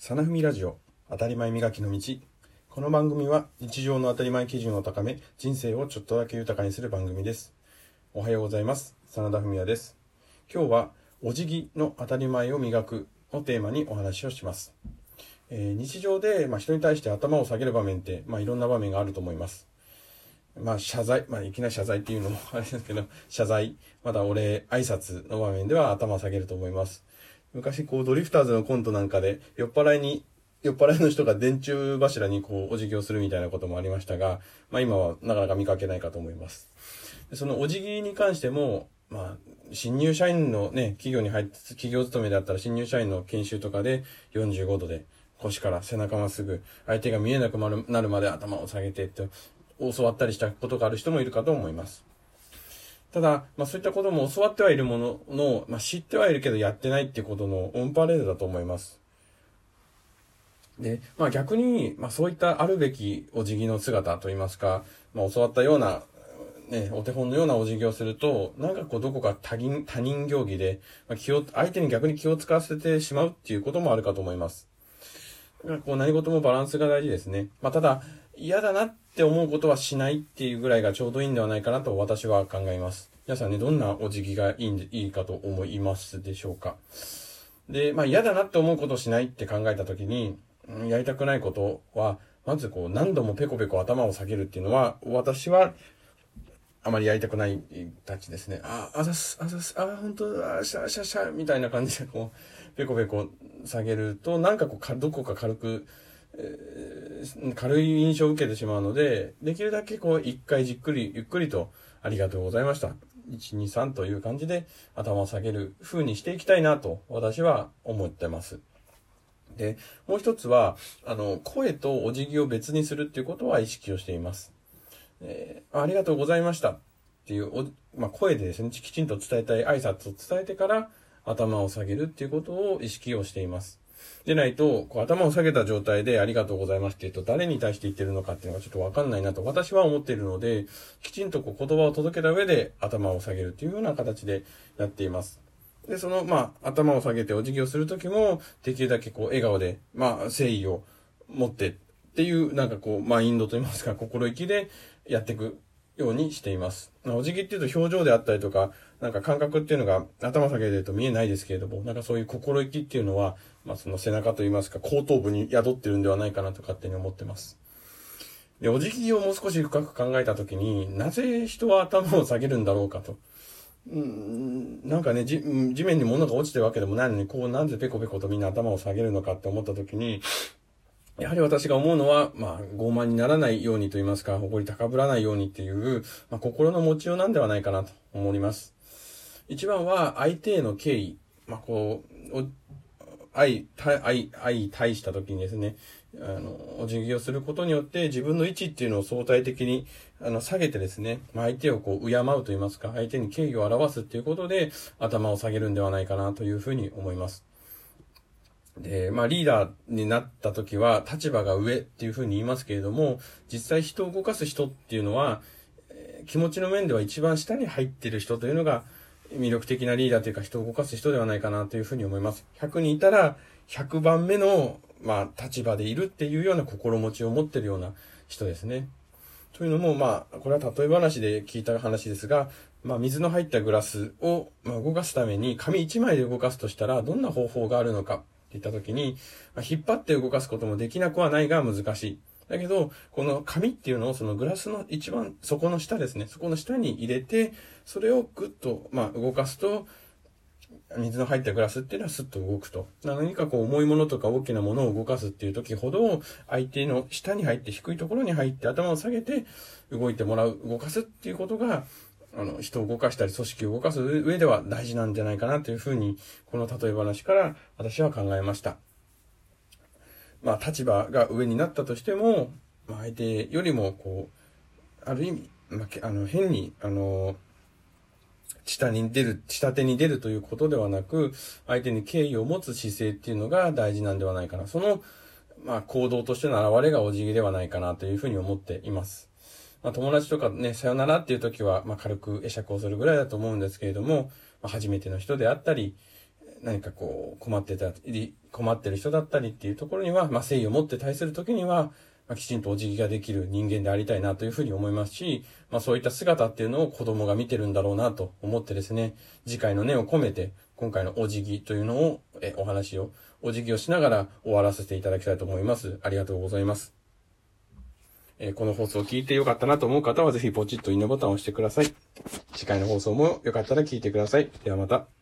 さなふみラジオ当たり前磨きの道。この番組は日常の当たり前基準を高め人生をちょっとだけ豊かにする番組です。おはようございます。真田文也です。今日はお辞儀の当たり前を磨くをテーマにお話をします、えー日常で、まあ、人に対して頭を下げる場面って、まあ、いろんな場面があると思います。まあ、謝罪、まあ、いきなり謝罪っていうのもあれですけど、謝罪、またお礼、挨拶の場面では頭を下げると思います。昔、こう、ドリフターズのコントなんかで、酔っ払いに、酔っ払いの人が電柱柱にこう、お辞儀をするみたいなこともありましたが、まあ今はなかなか見かけないかと思います。そのお辞儀に関しても、まあ、新入社員のね、企業に入って、企業勤めであったら新入社員の研修とかで45度で腰から背中まっすぐ、相手が見えなくなるまで頭を下げてって、教わったりしたことがある人もいるかと思います。ただ、まあそういったことも教わってはいるものの、まあ知ってはいるけどやってないってことのオンパレードだと思います。で、まあ逆に、まあそういったあるべきお辞儀の姿といいますか、まあ教わったような、ね、お手本のようなお辞儀をすると、なんかこうどこか他人、他人行儀で、まあ、気を、相手に逆に気を使わせてしまうっていうこともあるかと思います。こう何事もバランスが大事ですね。まあただ、嫌だなってって思うことはしないっていうぐらいがちょうどいいんではないかなと私は考えます。皆さんね、どんなお辞儀がいいんで、いいかと思いますでしょうか。で、まあ嫌だなって思うことしないって考えたときに、うんやりたくないことは、まずこう何度もペコペコ頭を下げるっていうのは、私はあまりやりたくないたちですね。あ、あざす、あざす、あ、本当だ、あしゃしゃしゃ、みたいな感じでこう、ペコペコ下げると、なんかこうか、どこか軽く、軽い印象を受けてしまうので、できるだけこう、一回じっくり、ゆっくりと、ありがとうございました。1、2、3という感じで頭を下げる風にしていきたいなと、私は思ってます。で、もう一つは、あの、声とお辞儀を別にするっていうことは意識をしています。えーありがとうございましたっていうお、まあ、声でですね、きちんと伝えたい挨拶を伝えてから頭を下げるっていうことを意識をしています。でないと、こう頭を下げた状態でありがとうございますって言うと誰に対して言ってるのかっていうのがちょっとわかんないなと私は思っているので、きちんとこう言葉を届けた上で頭を下げるっていうような形でやっています。で、その、まあ、頭を下げてお辞儀をするときも、できるだけこう、笑顔で、まあ、誠意を持ってっていう、なんかこう、マインドといいますか、心意気でやっていくようにしています。お辞儀っていうと表情であったりとか、なんか感覚っていうのが頭下げてると見えないですけれども、なんかそういう心意気っていうのは、まあその背中といいますか、後頭部に宿ってるんではないかなと勝手に思ってます。で、お辞儀をもう少し深く考えたときに、なぜ人は頭を下げるんだろうかと。うんなんかね、地面に物が落ちてるわけでもないのに、こうなんでペコペコとみんな頭を下げるのかって思ったときに、やはり私が思うのは、まあ、傲慢にならないようにと言いますか、誇り高ぶらないようにっていう、まあ、心の持ちようなんではないかなと思います。一番は、相手への敬意。まあ、こう、お愛、対愛、愛、対した時にですね、あの、お辞儀をすることによって、自分の位置っていうのを相対的に、あの、下げてですね、まあ、相手をこう、敬うと言いますか、相手に敬意を表すっていうことで、頭を下げるんではないかなというふうに思います。で、まあリーダーになった時は立場が上っていうふうに言いますけれども、実際人を動かす人っていうのは、気持ちの面では一番下に入ってる人というのが魅力的なリーダーというか人を動かす人ではないかなというふうに思います。100人いたら100番目の、まあ立場でいるっていうような心持ちを持ってるような人ですね。というのも、まあ、これは例え話で聞いた話ですが、まあ、水の入ったグラスを、ま、動かすために紙1枚で動かすとしたら、どんな方法があるのか言ったときに、まあ、引っ張って動かすこともできなくはないが難しい。だけど、この紙っていうのをそのグラスの一番底の下ですね、そこの下に入れて、それをグッと、まあ、動かすと、水の入ったグラスっていうのはスッと動くと。何かこう重いものとか大きなものを動かすっていう時ほど、相手の下に入って低いところに入って頭を下げて動いてもらう、動かすっていうことが、あの、人を動かしたり組織を動かす上では大事なんじゃないかなというふうに、この例え話から私は考えました。まあ、立場が上になったとしても、まあ、相手よりも、こう、ある意味、まあ、あの、変に、あの、下に出る、下手に出るということではなく、相手に敬意を持つ姿勢っていうのが大事なんではないかな。その、まあ、行動としての表れがお辞儀ではないかなというふうに思っています。まあ、友達とかね、さよならっていう時は、まあ、軽く会釈をするぐらいだと思うんですけれども、まあ、初めての人であったり、何かこう、困ってたり、困ってる人だったりっていうところには、まあ、誠意を持って対するときには、まあ、きちんとお辞儀ができる人間でありたいなというふうに思いますし、まあ、そういった姿っていうのを子供が見てるんだろうなと思ってですね、次回の念を込めて、今回のお辞儀というのを、え、お話を、お辞儀をしながら終わらせていただきたいと思います。ありがとうございます。えこの放送を聞いてよかったなと思う方は、ぜひポチッといいねボタンを押してください。次回の放送もよかったら聞いてください。ではまた。